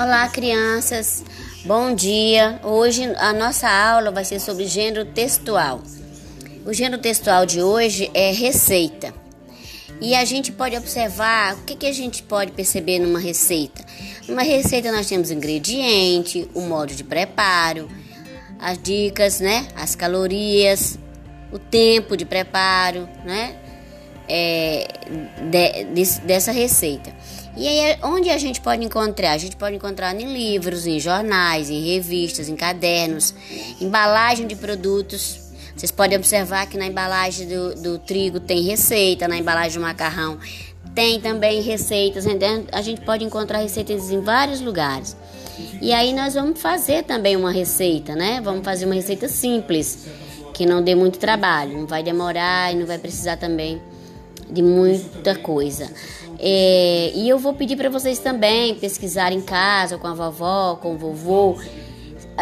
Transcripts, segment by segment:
Olá, crianças. Bom dia. Hoje a nossa aula vai ser sobre gênero textual. O gênero textual de hoje é receita. E a gente pode observar o que, que a gente pode perceber numa receita. Numa receita nós temos ingrediente, o modo de preparo, as dicas, né? As calorias, o tempo de preparo, né? É, de, de, dessa receita. E aí, onde a gente pode encontrar? A gente pode encontrar em livros, em jornais, em revistas, em cadernos, embalagem de produtos. Vocês podem observar que na embalagem do, do trigo tem receita, na embalagem do macarrão tem também receitas. A gente pode encontrar receitas em vários lugares. E aí nós vamos fazer também uma receita, né? Vamos fazer uma receita simples, que não dê muito trabalho, não vai demorar e não vai precisar também de muita coisa. É, e eu vou pedir para vocês também pesquisar em casa com a vovó, com o vovô,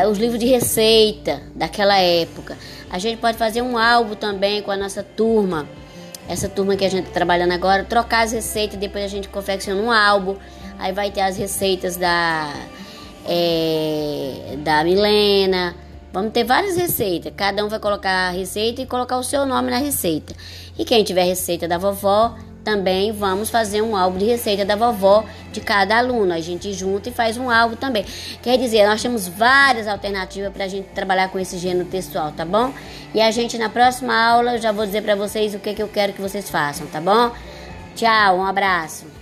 os livros de receita daquela época. A gente pode fazer um álbum também com a nossa turma, essa turma que a gente está trabalhando agora, trocar as receitas, depois a gente confecciona um álbum, aí vai ter as receitas da, é, da Milena. Vamos ter várias receitas, cada um vai colocar a receita e colocar o seu nome na receita. E quem tiver receita da vovó, também vamos fazer um álbum de receita da vovó de cada aluno. A gente junta e faz um álbum também. Quer dizer, nós temos várias alternativas para a gente trabalhar com esse gênero textual, tá bom? E a gente na próxima aula eu já vou dizer para vocês o que, que eu quero que vocês façam, tá bom? Tchau, um abraço.